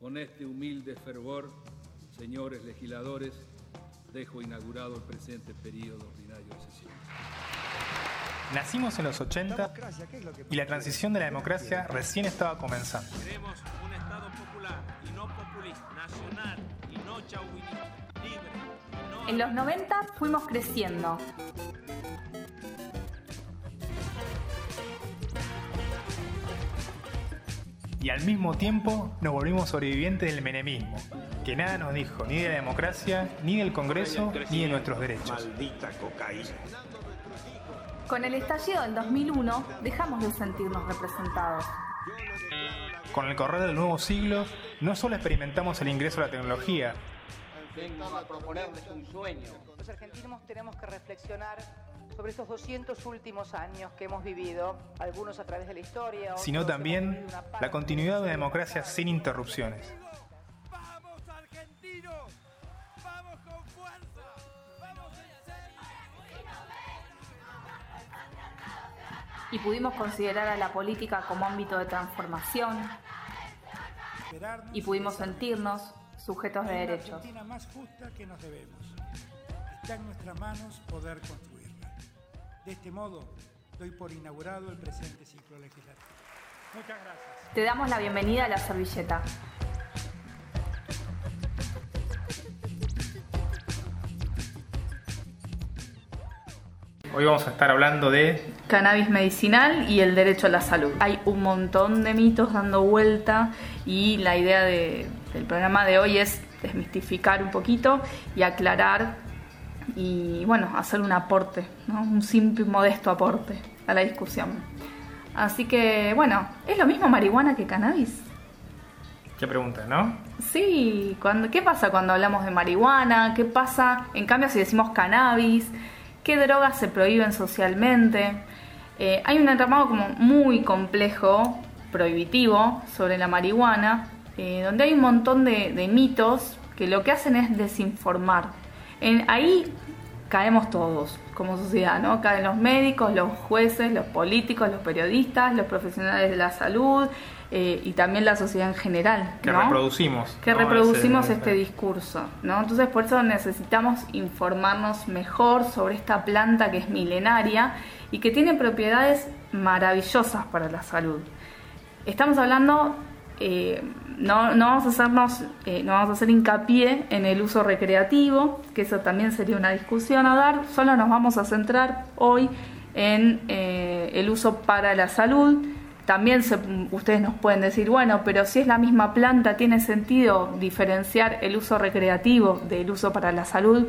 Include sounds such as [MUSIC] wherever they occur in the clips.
Con este humilde fervor, señores legisladores, dejo inaugurado el presente periodo ordinario de sesión. Nacimos en los 80 y la transición de la democracia recién estaba comenzando. Queremos un Estado popular y no populista, nacional y no chauvinista, libre y no... En los 90 fuimos creciendo. Y al mismo tiempo nos volvimos sobrevivientes del menemismo, que nada nos dijo ni de la democracia, ni del Congreso, ni de nuestros derechos. Maldita cocaína. Con el estallido del 2001 dejamos de sentirnos representados. Con el correr del nuevo siglo, no solo experimentamos el ingreso a la tecnología, a proponerles un sueño. Los argentinos tenemos que reflexionar sobre estos 200 últimos años que hemos vivido, algunos a través de la historia, otros sino también la continuidad de una democracia sin interrupciones. ¡Vamos argentinos! ¡Vamos con fuerza! ¡Vamos Y pudimos considerar a la política como ámbito de transformación y pudimos sentirnos sujetos de derechos. Argentina más justa que nos debemos. Está en nuestras manos poder construirla. De este modo, doy por inaugurado el presente ciclo legislativo. Muchas gracias. Te damos la bienvenida a la servilleta. Hoy vamos a estar hablando de Cannabis medicinal y el derecho a la salud. Hay un montón de mitos dando vuelta y la idea de- del programa de hoy es desmistificar un poquito y aclarar y bueno, hacer un aporte, ¿no? un simple y modesto aporte a la discusión. Así que bueno, ¿es lo mismo marihuana que cannabis? qué pregunta, ¿no? Sí, cuando, ¿qué pasa cuando hablamos de marihuana? ¿Qué pasa, en cambio, si decimos cannabis? ¿Qué drogas se prohíben socialmente? Eh, hay un entramado como muy complejo, prohibitivo, sobre la marihuana, eh, donde hay un montón de, de mitos que lo que hacen es desinformar. En, ahí caemos todos como sociedad, ¿no? Caen los médicos, los jueces, los políticos, los periodistas, los profesionales de la salud eh, y también la sociedad en general. Que ¿no? reproducimos. que ¿no? reproducimos Ese- este discurso, ¿no? Entonces por eso necesitamos informarnos mejor sobre esta planta que es milenaria y que tiene propiedades maravillosas para la salud. Estamos hablando, eh, no, no vamos a hacernos, eh, no vamos a hacer hincapié en el uso recreativo, que eso también sería una discusión a dar, solo nos vamos a centrar hoy en eh, el uso para la salud. También se- ustedes nos pueden decir, bueno, pero si es la misma planta, ¿tiene sentido diferenciar el uso recreativo del uso para la salud?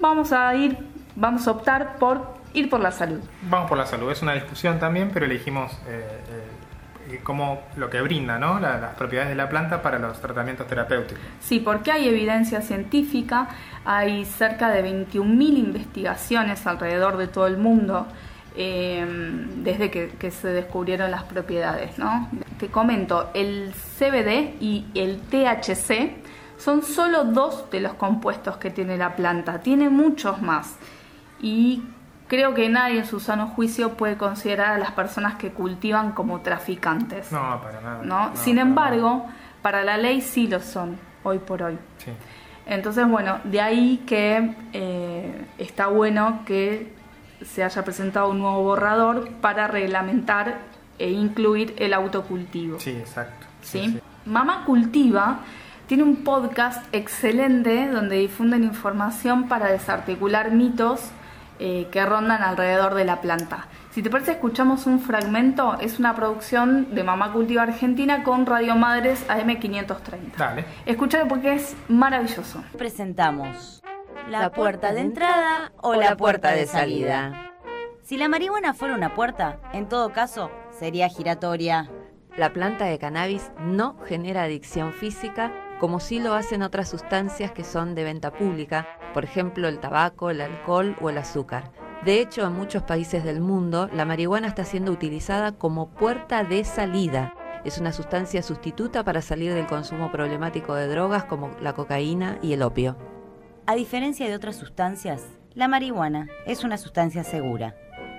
Vamos a ir, vamos a optar por ir por la salud. Vamos por la salud, es una discusión también, pero elegimos como lo que brinda, ¿no? La- las propiedades de la planta para los tratamientos terapéuticos. Sí, porque hay evidencia científica, hay cerca de 21.000 investigaciones alrededor de todo el mundo eh, desde que, que se descubrieron las propiedades. ¿no? Te comento, el CBD y el THC son solo dos de los compuestos que tiene la planta, tiene muchos más. Y creo que nadie en su sano juicio puede considerar a las personas que cultivan como traficantes. No, para nada. ¿no? No, Sin embargo, para la ley sí lo son, hoy por hoy. Sí. Entonces, bueno, de ahí que eh, está bueno que se haya presentado un nuevo borrador para reglamentar e incluir el autocultivo. Sí, exacto. ¿sí? Mamá Cultiva tiene un podcast excelente donde difunden información para desarticular mitos eh, que rondan alrededor de la planta. Si te parece, escuchamos un fragmento. Es una producción de Mamá Cultiva Argentina con Radio Madres AM530. Dale. Escúchalo porque es maravilloso. presentamos la puerta de entrada o la puerta de salida. Si la marihuana fuera una puerta, en todo caso, sería giratoria. La planta de cannabis no genera adicción física como sí lo hacen otras sustancias que son de venta pública, por ejemplo el tabaco, el alcohol o el azúcar. De hecho, en muchos países del mundo, la marihuana está siendo utilizada como puerta de salida. Es una sustancia sustituta para salir del consumo problemático de drogas como la cocaína y el opio. A diferencia de otras sustancias, la marihuana es una sustancia segura,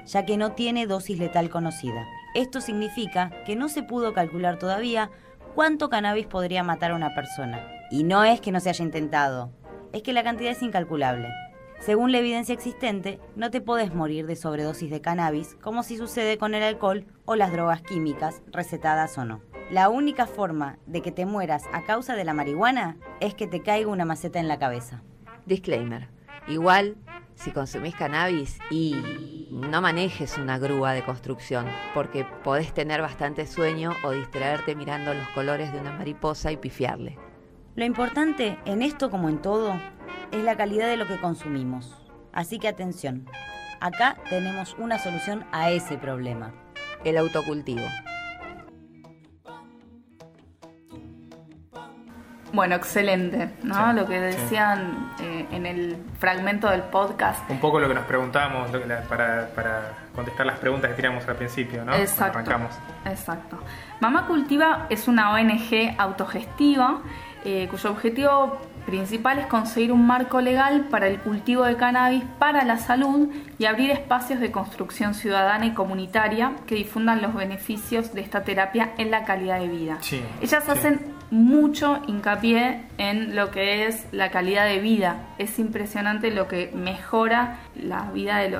ya que no tiene dosis letal conocida. Esto significa que no se pudo calcular todavía cuánto cannabis podría matar a una persona. Y no es que no se haya intentado, es que la cantidad es incalculable. Según la evidencia existente, no te podés morir de sobredosis de cannabis como si sucede con el alcohol o las drogas químicas, recetadas o no. La única forma de que te mueras a causa de la marihuana es que te caiga una maceta en la cabeza. Disclaimer. Igual, si consumís cannabis y no manejes una grúa de construcción, porque podés tener bastante sueño o distraerte mirando los colores de una mariposa y pifiarle. Lo importante en esto como en todo es la calidad de lo que consumimos. Así que atención, acá tenemos una solución a ese problema. El autocultivo. Bueno, excelente, ¿no? Sí, lo que decían eh, en el fragmento del podcast. Un poco lo que nos la- para, para contestar las preguntas que tiramos al principio, ¿no? Cuando Exacto. arrancamos. Exacto. Mamá Cultiva es una ONG autogestiva eh, cuyo objetivo principal es conseguir un marco legal para el cultivo de cannabis para la salud y abrir espacios de construcción ciudadana y comunitaria que difundan los beneficios de esta terapia en la calidad de vida. Sí, Ellas sí. hacen mucho hincapié en lo que es la calidad de vida. Es impresionante lo que mejora la vida de,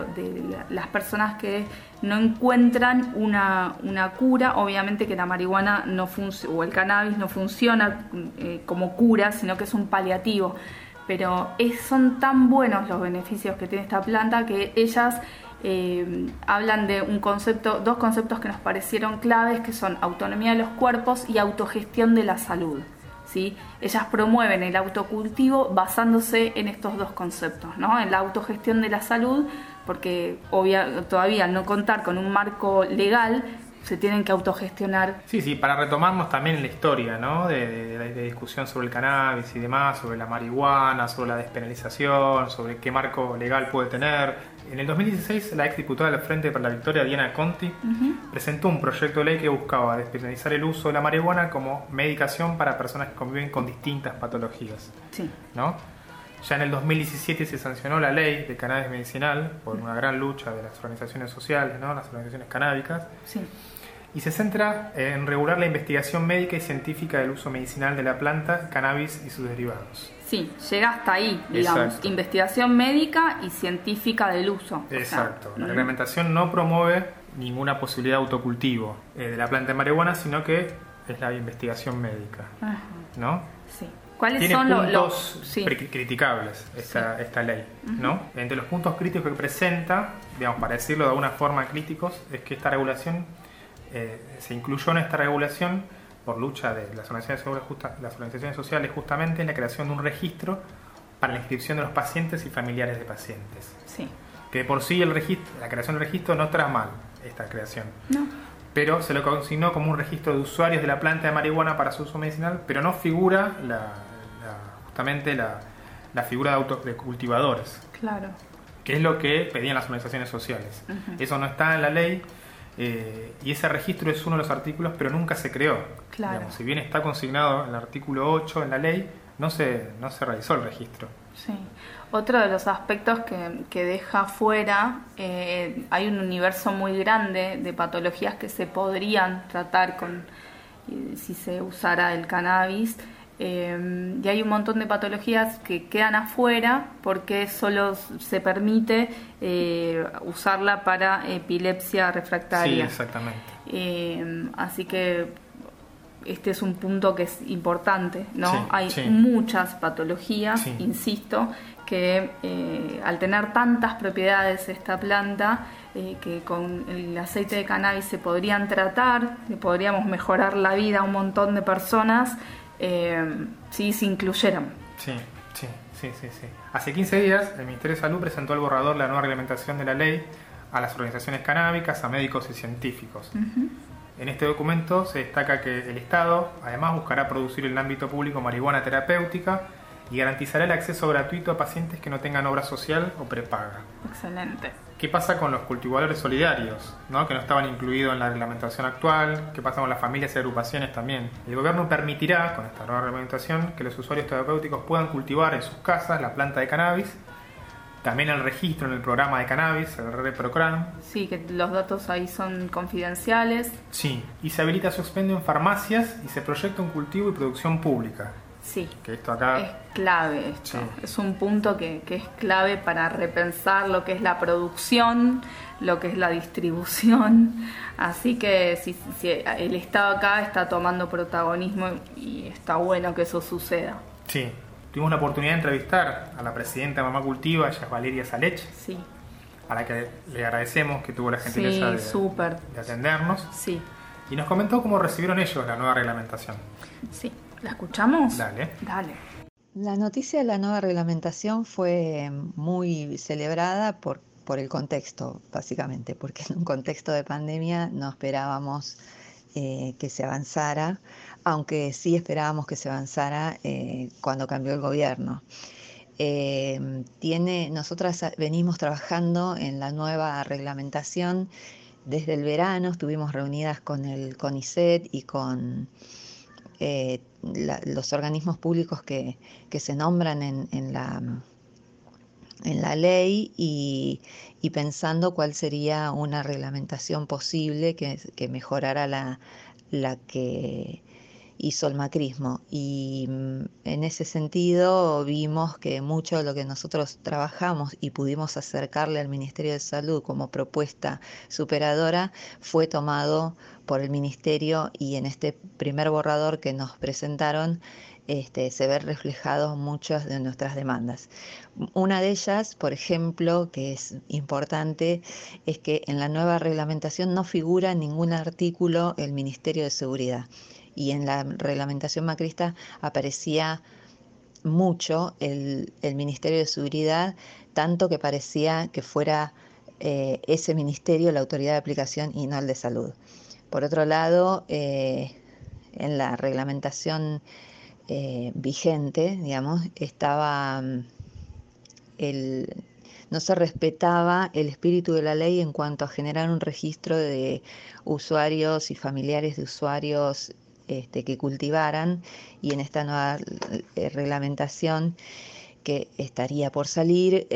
las personas que no encuentran una, una cura. Obviamente que la marihuana no o el cannabis no funciona eh, como cura, sino que es un paliativo. Pero es- son tan buenos los beneficios que tiene esta planta que ellas eh, hablan de un concepto, dos conceptos que nos parecieron claves, que son autonomía de los cuerpos y autogestión de la salud. ¿sí? Ellas promueven el autocultivo basándose en estos dos conceptos, ¿no? en la autogestión de la salud, porque obvia, todavía no contar con un marco legal, se tienen que autogestionar. Sí, sí, para retomarnos también la historia, ¿no? De, de- de- discusión sobre el cannabis y demás, sobre la marihuana, sobre la despenalización, sobre qué marco legal puede tener. En el 2016, la ex diputada del Frente para la Victoria, Diana Conti, presentó un proyecto de ley que buscaba despenalizar el uso de la marihuana como medicación para personas que conviven con distintas patologías, Sí. ¿no? Ya en el 2017 se sancionó la ley de cannabis medicinal por una gran lucha de las organizaciones sociales, ¿no? Las organizaciones canábicas Sí. Y se centra en regular la investigación médica y científica del uso medicinal de la planta, cannabis y sus derivados. Sí, llega hasta ahí, digamos, Exacto. investigación médica y científica del uso. O sea, Exacto. La reglamentación no promueve ninguna posibilidad de autocultivo eh, de la planta de marihuana, sino que es la investigación médica, ajá, ¿no? sí. ¿Cuáles Tiene son puntos los... sí. pri- criticables esta, esta ley, ¿no? Entre los puntos críticos que presenta, digamos, para decirlo de alguna forma críticos, es que esta regulación eh, se incluyó en esta regulación por lucha de las organizaciones, sociales justa- las organizaciones sociales justamente en la creación de un registro para la inscripción de los pacientes y familiares de pacientes. Sí. Que de por sí el registro, la creación del registro no está mal esta creación No. pero se lo consignó como un registro de usuarios de la planta de marihuana para su uso medicinal, pero no figura la, la- justamente la, la figura de, auto- de cultivadores, Claro. que es lo que pedían las organizaciones sociales. Eso no está en la ley eh, y ese registro es uno de los artículos, pero nunca se creó. Claro. Digamos, si bien está consignado en el artículo 8 en la ley, no se, no se realizó el registro. Sí. Otro de los aspectos que, que deja fuera, eh, hay un universo muy grande de patologías que se podrían tratar con eh, si se usara el cannabis. Eh, y hay un montón de patologías que quedan afuera porque solo se permite eh, usarla para epilepsia Sí, refractaria. exactamente. Eh, así que este es un punto que es importante, ¿no? Sí, Hay sí. muchas patologías, Sí. insisto, que eh, al tener tantas propiedades esta planta, eh, que con el aceite de cannabis se podrían tratar, que podríamos mejorar la vida a un montón de personas, eh, si se incluyeran. Sí, sí, sí, sí, sí. Hace 15 días el Ministerio de Salud presentó al borrador la nueva reglamentación de la ley a las organizaciones canábicas, a médicos y científicos. En este documento se destaca que el Estado además buscará producir en el ámbito público marihuana terapéutica y garantizará el acceso gratuito a pacientes que no tengan obra social o prepaga. Excelente. ¿Qué pasa con los cultivadores solidarios, ¿no? que no estaban incluidos en la reglamentación actual? ¿Qué pasa con las familias y agrupaciones también? El gobierno permitirá, con esta nueva reglamentación, que los usuarios terapéuticos puedan cultivar en sus casas la planta de cannabis, también el registro en el programa de cannabis, el ReproCran. Sí, que los datos ahí son confidenciales. Sí, y se habilita su expendio en farmacias y se proyecta un cultivo y producción pública. Sí. Que esto acá... Es clave esto. Es un punto que, que, es clave para repensar lo que es la producción, lo que es la distribución. [LAUGHS] Así que si, si el Estado acá está tomando protagonismo y está bueno que eso suceda. Sí, tuvimos la oportunidad de entrevistar a la presidenta de Mamá Cultiva, ella es Valeria Salech. Sí. A la que le agradecemos que tuvo la gentileza de, de, atendernos. Sí. Y nos comentó cómo recibieron ellos la nueva reglamentación. Sí. ¿La escuchamos? Dale. Dale. La noticia de la nueva reglamentación fue muy celebrada por, por el contexto, básicamente, porque en un contexto de pandemia no esperábamos eh, que se avanzara aunque sí esperábamos que se avanzara eh, cuando cambió el gobierno. Eh, tiene, nosotras venimos trabajando en la nueva reglamentación desde el verano, estuvimos reunidas con el CONICET y con eh, los organismos públicos que, se nombran en, la, en la ley y, pensando cuál sería una reglamentación posible que, mejorara la, la que hizo el macrismo. Y mm, en ese sentido vimos que mucho de lo que nosotros trabajamos y pudimos acercarle al Ministerio de Salud como propuesta superadora fue tomado por el Ministerio y en este primer borrador que nos presentaron este, se ven reflejados muchas de nuestras demandas. Una de ellas, por ejemplo, que es importante, es que en la nueva reglamentación no figura en ningún artículo el Ministerio de Seguridad y en la reglamentación macrista aparecía mucho el, Ministerio de Seguridad, tanto que parecía que fuera eh, ese ministerio la autoridad de aplicación y no el de salud. Por otro lado, eh, en la reglamentación eh, vigente, digamos, estaba mm, el, no se respetaba el espíritu de la ley en cuanto a generar un registro de usuarios y familiares de usuarios este, que cultivaran y en esta nueva eh, reglamentación que estaría por salir,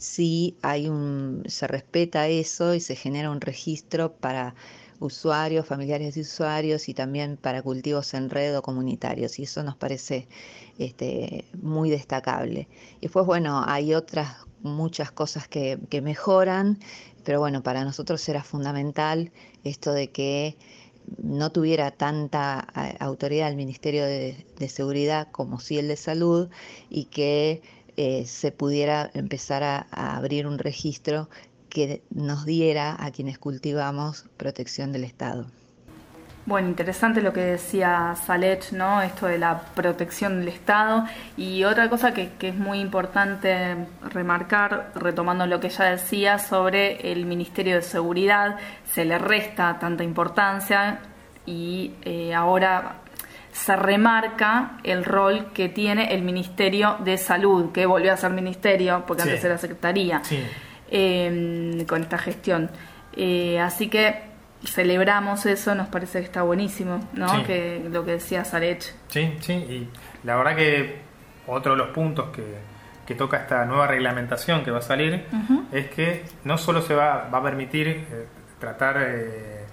sí hay un, se respeta eso y se genera un registro para usuarios, familiares de usuarios y también para cultivos en red o comunitarios y eso nos parece este, muy destacable. Y después, bueno, hay otras muchas cosas que, que mejoran, pero bueno, para nosotros era fundamental esto de que no tuviera tanta eh, autoridad el Ministerio de, Seguridad como sí el de Salud y que eh, se pudiera empezar a, abrir un registro que nos diera a quienes cultivamos protección del Estado. Bueno, interesante lo que decía Salet, ¿no? Esto de la protección del Estado. Y otra cosa que, que, es muy importante remarcar, retomando lo que ella decía sobre el Ministerio de Seguridad, se le resta tanta importancia y eh, ahora se remarca el rol que tiene el Ministerio de Salud, que volvió a ser ministerio, porque antes era secretaría, em, con esta gestión. Eh, así que celebramos eso, nos parece que está buenísimo, ¿no? Que lo que decía Sarech. Sí, sí, y la verdad que otro de los puntos que, toca esta nueva reglamentación que va a salir es que no solo se va, va a permitir eh, tratar eh,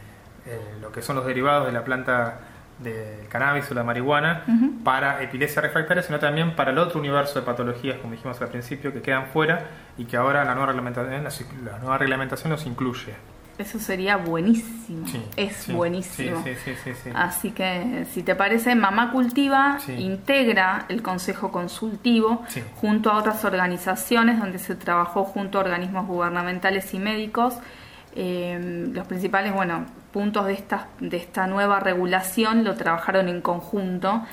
eh, lo que son los derivados de la planta del cannabis o la marihuana para epilepsia refractaria, sino también para el otro universo de patologías, como dijimos al principio, que quedan fuera y que ahora la nueva reglamentación, la nueva reglamentación los incluye. Eso sería buenísimo. es buenísimo. Así que, si te parece, Mamá Cultiva integra el Consejo Consultivo junto a otras organizaciones donde se trabajó junto a organismos gubernamentales y médicos. Eh, los principales, bueno, puntos de esta, de esta nueva regulación lo trabajaron en conjunto.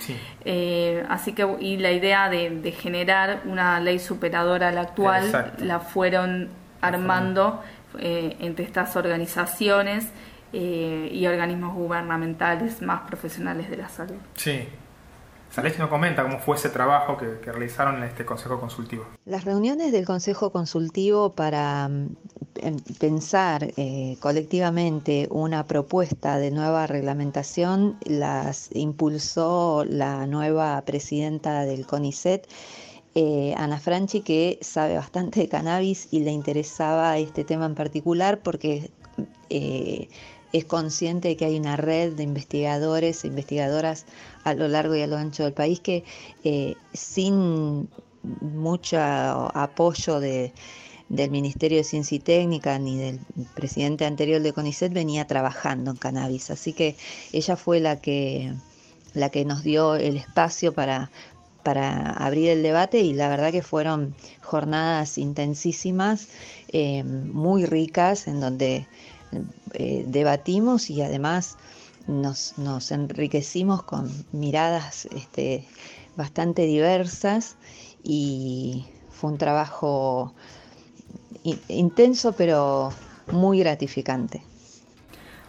Eh, así que, y la idea de, generar una ley superadora a la actual la fueron armando eh, entre estas organizaciones eh, y organismos gubernamentales más profesionales de la salud. Sí. Salés nos comenta cómo fue ese trabajo que, realizaron en este Consejo Consultivo. Las reuniones del Consejo Consultivo para mm, pensar eh, colectivamente una propuesta de nueva reglamentación las impulsó la nueva presidenta del CONICET eh, Ana Franchi, que sabe bastante de cannabis y le interesaba este tema en particular porque eh, es consciente de que hay una red de investigadores e investigadoras a lo largo y a lo ancho del país que eh, sin mucho apoyo de, del Ministerio de Ciencia y Técnica ni del presidente anterior de CONICET venía trabajando en cannabis. Así que ella fue la que, la que nos dio el espacio para, para abrir el debate y la verdad que fueron jornadas intensísimas, eh, muy ricas, en donde eh, debatimos y además nos, nos, enriquecimos con miradas este, bastante diversas y fue un trabajo intenso pero muy gratificante.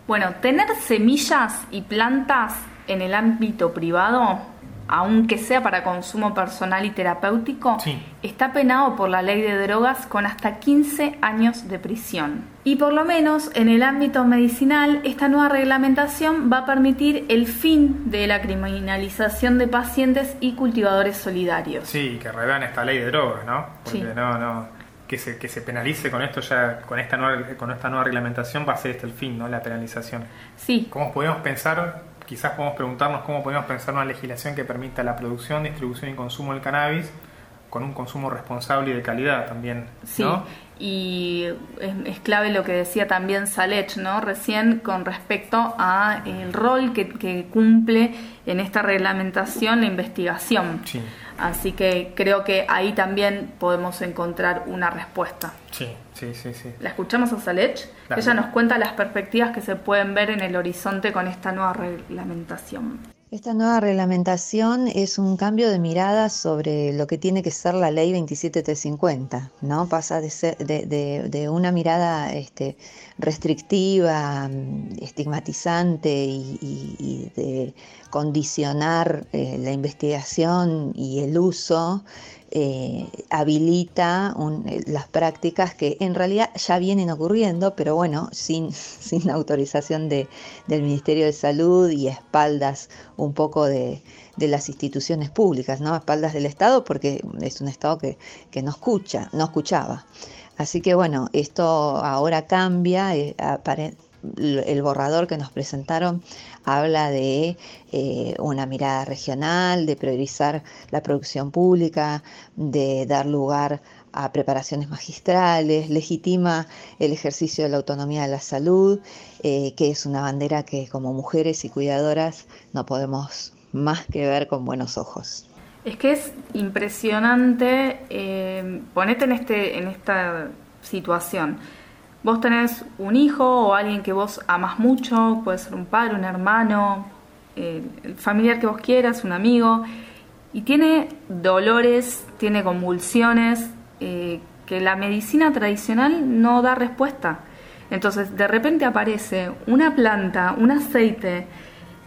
Bueno, tener semillas y plantas en el ámbito privado aunque sea para consumo personal y terapéutico, está penado por la ley de drogas con hasta 15 años de prisión. Y por lo menos en el ámbito medicinal, esta nueva reglamentación va a permitir el fin de la criminalización de pacientes y cultivadores solidarios. Sí, que revean esta ley de drogas, ¿no? Porque no, no, que se, que se penalice con esto ya, con esta nueva, con esta nueva reglamentación va a ser este el fin, ¿no? La penalización. Sí. ¿Cómo podemos pensar quizás podemos preguntarnos cómo podemos pensar una legislación que permita la producción, distribución y consumo del cannabis con un consumo responsable y de calidad también. Sí, y es, clave lo que decía también Salech, ¿no? Recién con respecto a el rol que, que cumple en esta reglamentación la investigación. Sí. Así que creo que ahí también podemos encontrar una respuesta. Sí, sí, sí. sí. La escuchamos a Salech. Ella nos cuenta las perspectivas que se pueden ver en el horizonte con esta nueva reglamentación. Esta nueva reglamentación es un cambio de mirada sobre lo que tiene que ser la ley 27350, ¿no? Pasa de, ser, de, una mirada este, restrictiva, estigmatizante y, de condicionar eh, la investigación y el uso eh, habilita eh, las prácticas que en realidad ya vienen ocurriendo, pero bueno, sin, [LAUGHS] sin autorización de, del Ministerio de Salud y espaldas un poco de, las instituciones públicas, ¿no? espaldas del Estado, porque es un Estado que, que no escucha, no escuchaba. Así que bueno, esto ahora cambia, eh, el borrador que nos presentaron habla de eh, una mirada regional, de priorizar la producción pública, de dar lugar a preparaciones magistrales, legitima el ejercicio de la autonomía de la salud, eh, que es una bandera que como mujeres y cuidadoras no podemos más que ver con buenos ojos. Es que es impresionante, eh, ponete en, este, en esta situación vos tenés un hijo o alguien que vos amas mucho, puede ser un padre, un hermano, eh, el familiar que vos quieras, un amigo, y tiene dolores, tiene convulsiones, eh, que la medicina tradicional no da respuesta. Entonces, de repente aparece una planta, un aceite,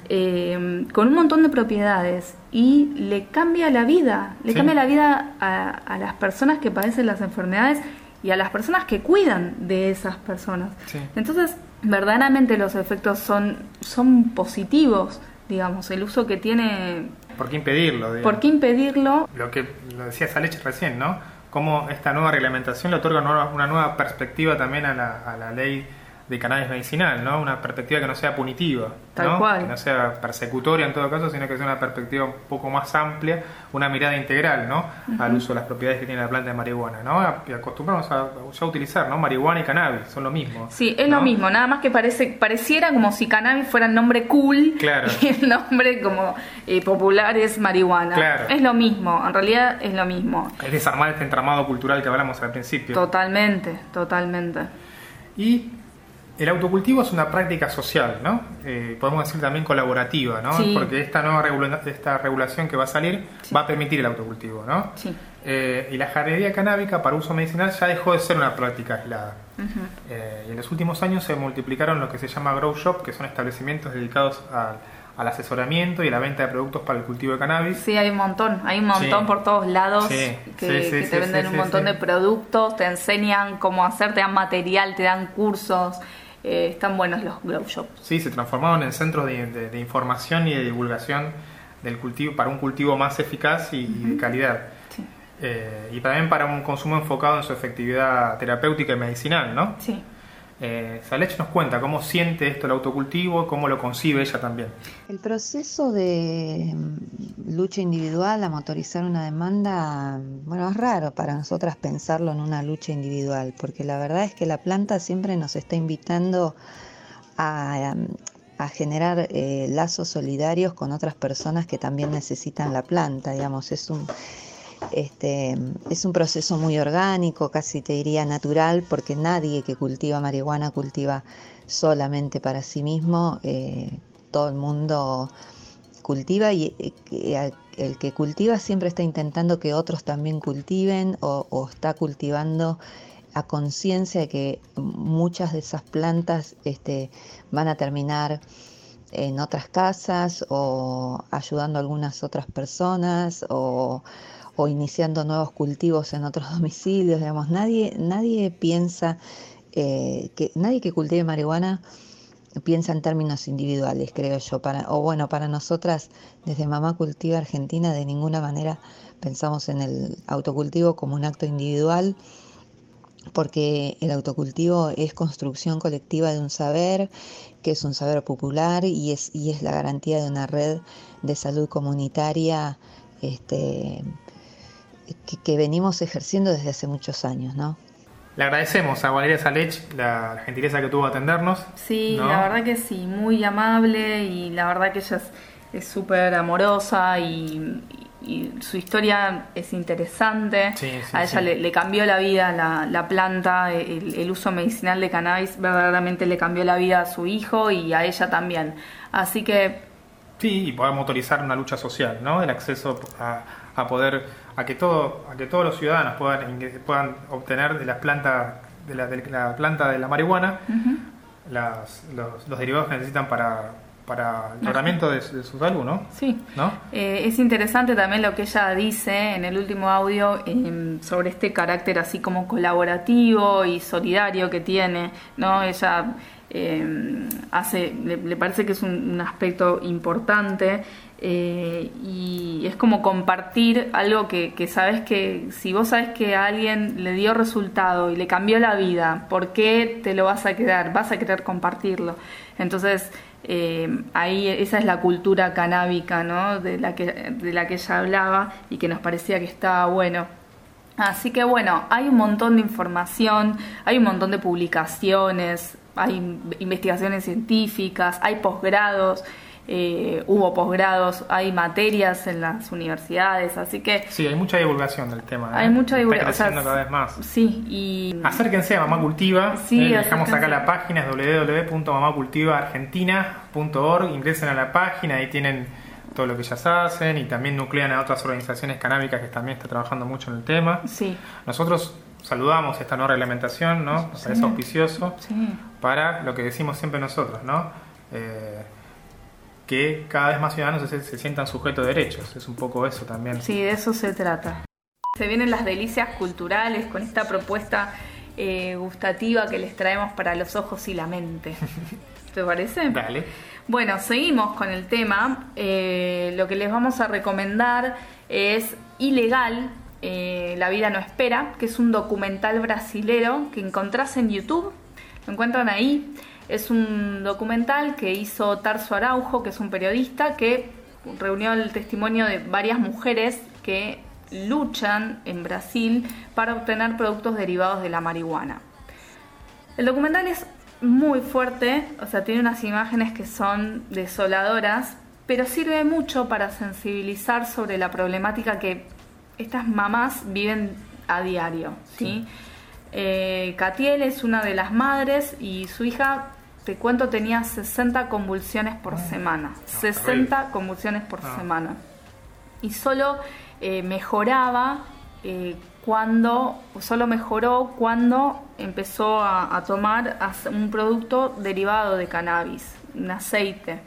eh, con un montón de propiedades y le cambia la vida, le cambia la vida a, a, las personas que padecen las enfermedades y a las personas que cuidan de esas personas. Entonces, verdaderamente los efectos son, son positivos, digamos, el uso que tiene... ¿Por qué impedirlo? ¿Por qué impedirlo? Lo que lo decía Saleche recién, ¿no? Cómo esta nueva reglamentación le otorga una nueva perspectiva también a la, a la ley de cannabis medicinal, ¿no? Una perspectiva que no sea punitiva, Tal Cual. que no sea persecutoria en todo caso, sino que sea una perspectiva un poco más amplia, una mirada integral, ¿no? Al uso de las propiedades que tiene la planta de marihuana, ¿no? Y acostumbramos a ya utilizar, ¿no? Marihuana y cannabis, son lo mismo. Sí, es lo mismo, nada más que parece pareciera como si cannabis fuera el nombre cool claro. [LAUGHS] y el nombre como eh, popular es marihuana. Claro. Es lo mismo, en realidad es lo mismo. Es desarmar este entramado cultural que hablamos al principio. Totalmente, totalmente. Y el autocultivo es una práctica social, ¿no? Eh, podemos decir también colaborativa, ¿no? Porque esta nueva esta regulación que va a salir va a permitir el autocultivo, ¿no? Sí. Eh, y la jardinería canábica para uso medicinal ya dejó de ser una práctica aislada. Eh, y en los últimos años se multiplicaron lo que se llama grow shop, que son establecimientos dedicados al asesoramiento y la venta de productos para el cultivo de cannabis. Sí, hay un montón, hay un montón por todos lados que, te venden un montón de productos, te enseñan cómo hacer, te dan material, te dan cursos. Eh, están buenos los grow shops. Sí, se transformaron en centros de, información y de divulgación del cultivo para un cultivo más eficaz y, de calidad. eh, y también para un consumo enfocado en su efectividad terapéutica y medicinal, ¿no? Sí. Eh, Salech nos cuenta cómo siente esto el autocultivo, cómo lo concibe ella también. El proceso de mm, lucha individual a motorizar una demanda, bueno, es raro para nosotras pensarlo en una lucha individual, porque la verdad es que la planta siempre nos está invitando a, a generar eh, lazos solidarios con otras personas que también necesitan la planta, digamos, es un este, es un proceso muy orgánico, casi te diría natural, porque nadie que cultiva marihuana cultiva solamente para sí mismo. Eh, todo el mundo cultiva y eh, el que cultiva siempre está intentando que otros también cultiven o, está cultivando a conciencia de que muchas de esas plantas este, van a terminar en otras casas o ayudando a algunas otras personas o o iniciando nuevos cultivos en otros [LAUGHS] domicilios, digamos, nadie, nadie piensa eh, que nadie que cultive marihuana piensa en términos individuales, creo yo. Para, o bueno, para nosotras, desde Mamá Cultiva Argentina, de ninguna manera pensamos en el autocultivo como un acto individual, porque el autocultivo es construcción colectiva de un saber, que es un saber popular y es, y es la garantía de una red de salud comunitaria este, que, venimos ejerciendo desde hace muchos años, ¿no? Le agradecemos a Valeria Salech la, gentileza que tuvo a atendernos. Sí, la verdad que sí, muy amable y la verdad que ella es súper amorosa y, su historia es interesante. a ella Le, cambió la vida la, planta, el, uso medicinal de cannabis verdaderamente le cambió la vida a su hijo y a ella también. Así que... Sí, y podemos motorizar una lucha social, ¿no? El acceso a, a poder a que todo a que todos los ciudadanos puedan puedan obtener de las plantas de la, de la planta de la marihuana las, los, derivados que necesitan para para el tratamiento de, su salud, ¿no? Sí. ¿No? Eh, es interesante también lo que ella dice en el último audio em, sobre este carácter así como colaborativo y solidario que tiene, ¿no? Ella em, hace, le, parece que es un aspecto importante eh, y es como compartir algo que, sabes que si vos sabes que a alguien le dio resultado y le cambió la vida, ¿por qué te lo vas a quedar? Vas a querer compartirlo. Entonces, eh, ahí esa es la cultura canábica ¿no? de, la que, de la que ella hablaba y que nos parecía que estaba bueno. Así que bueno, hay un montón de información, hay un montón de publicaciones, hay investigaciones científicas, hay posgrados. Eh, hubo posgrados, hay materias en las universidades, así que... Sí, hay mucha divulgación del tema. Hay mucha divulgación. Está creciendo cada vez más. Sí, y... Acérquense a Mamá Cultiva. Sí, eh, dejamos acá la página, es www.mamacultivaargentina.org. Ingresen a la página, ahí tienen todo lo que ellas hacen y también nuclean a otras organizaciones canábicas que también están trabajando mucho en el tema. Sí. Nosotros saludamos esta nueva reglamentación, ¿no? Nos parece auspicioso para lo que decimos siempre nosotros, ¿no? Eh, que cada vez más ciudadanos se, sientan sujetos de derechos. Es un poco eso también. Sí, de eso se trata. Se vienen las delicias culturales con esta propuesta eh, gustativa que les traemos para los ojos y la mente. [LAUGHS] ¿Te parece? Dale. Bueno, seguimos con el tema. Eh, lo que les vamos a recomendar es Ilegal, eh, La vida no espera, que es un documental brasilero que encontrás en YouTube. Lo encuentran ahí. Es un documental que hizo Tarso Araujo, que es un periodista que reunió el testimonio de varias mujeres que luchan en Brasil para obtener productos derivados de la marihuana. El documental es muy fuerte, o sea, tiene unas imágenes que son desoladoras, pero sirve mucho para sensibilizar sobre la problemática que estas mamás viven a diario. ¿sí? Eh, Catiel es una de las madres y su hija te cuento, tenía 60 convulsiones por ah. semana. 60 convulsiones por ah. semana. Y solo eh, mejoraba eh, cuando, solo mejoró cuando empezó a, tomar un producto derivado de cannabis, un aceite.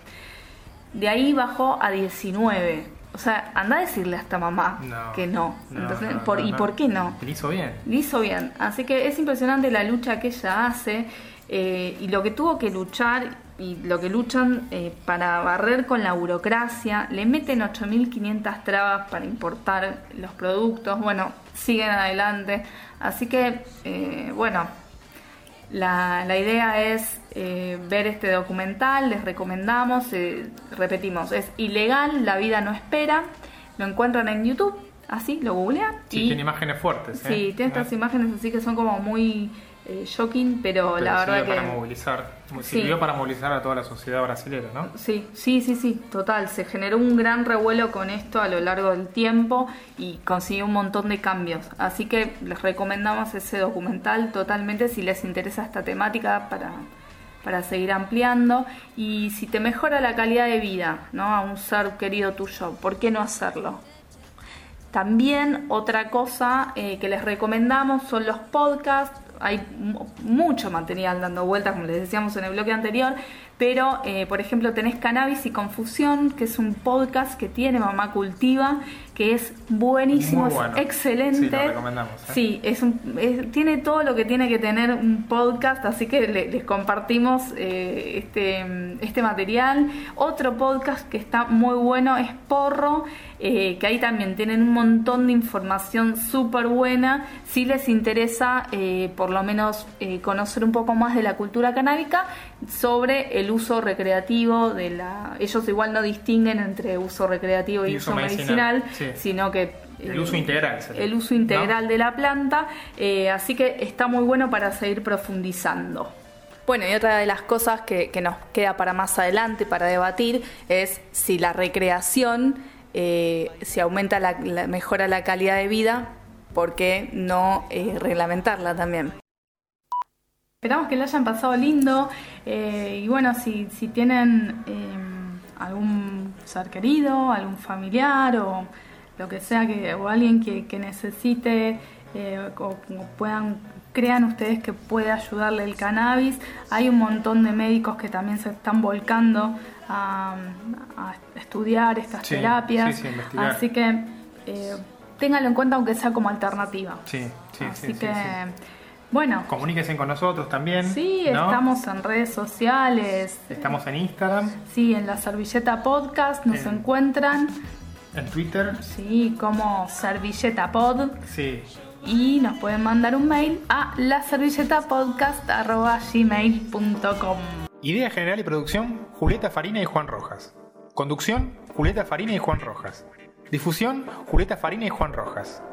De ahí bajó a 19. O sea, anda a decirle a esta mamá que no. Entonces, ¿Y por qué no? Le hizo bien. Le hizo bien. Así que es impresionante la lucha que ella hace eh, y lo que tuvo que luchar y lo que luchan eh, para barrer con la burocracia, le meten 8.500 trabas para importar los productos, bueno, siguen adelante. Así que, eh, bueno, la, la, idea es eh, ver este documental, les recomendamos, repetimos, es ilegal, la vida no espera, lo encuentran en YouTube, así, lo googlean. Sí, tiene imágenes fuertes. Sí, tiene estas imágenes así que son como muy eh, shocking, pero, la verdad que... para movilizar, sirvió para movilizar a toda la sociedad brasileña, ¿no? Sí, sí, sí, sí, total. Se generó un gran revuelo con esto a lo largo del tiempo y consiguió un montón de cambios. Así que les recomendamos ese documental totalmente si les interesa esta temática para, para seguir ampliando. Y si te mejora la calidad de vida ¿no? a un ser querido tuyo, ¿por qué no hacerlo? También otra cosa eh, que les recomendamos son los podcasts hay mucho material dando vueltas, como les decíamos en el bloque anterior, pero eh, por ejemplo tenés Cannabis y Confusión, que es un podcast que tiene Mamá Cultiva, que es buenísimo, es excelente. Sí, lo recomendamos. ¿eh? Sí, es un, tiene todo lo que tiene que tener un podcast, así que les compartimos eh, este, este material. Otro podcast que está muy bueno es Porro, que ahí también tienen un montón de información súper buena. Si les interesa, por lo menos, conocer un poco más de la cultura canábica sobre el uso recreativo de la... Ellos igual no distinguen entre uso recreativo y, uso, medicinal, sino que... El uso integral. El uso integral de la planta, eh, así que está muy bueno para seguir profundizando. Bueno, y otra de las cosas que, nos queda para más adelante, para debatir, es si la recreación, eh, si aumenta la, mejora la calidad de vida, ¿por qué no eh, reglamentarla también? Esperamos que lo hayan pasado lindo eh, y bueno, si, si tienen eh, algún ser querido, algún familiar o lo que sea, que, o alguien que, necesite eh, o, puedan, crean ustedes que puede ayudarle el cannabis, hay un montón de médicos que también se están volcando a, estudiar estas terapias, así que ténganlo en cuenta aunque sea como alternativa. Sí, sí, así que bueno. Comuníquense con nosotros también. Sí, estamos en redes sociales. Estamos en Instagram. Sí, en la Servilleta Podcast nos encuentran. En Twitter. Sí, como Servilleta Pod. Sí. Y nos pueden mandar un mail a laservilletapodcast.gmail.com Idea general y producción, Julieta Farina y Juan Rojas. Conducción, Julieta Farina y Juan Rojas. Difusión, Julieta Farina y Juan Rojas.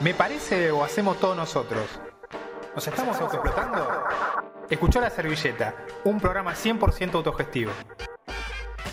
Me parece o hacemos todos nosotros. ¿Nos estamos autoexplotando? Escuchó La Servilleta, un programa 100% autogestivo.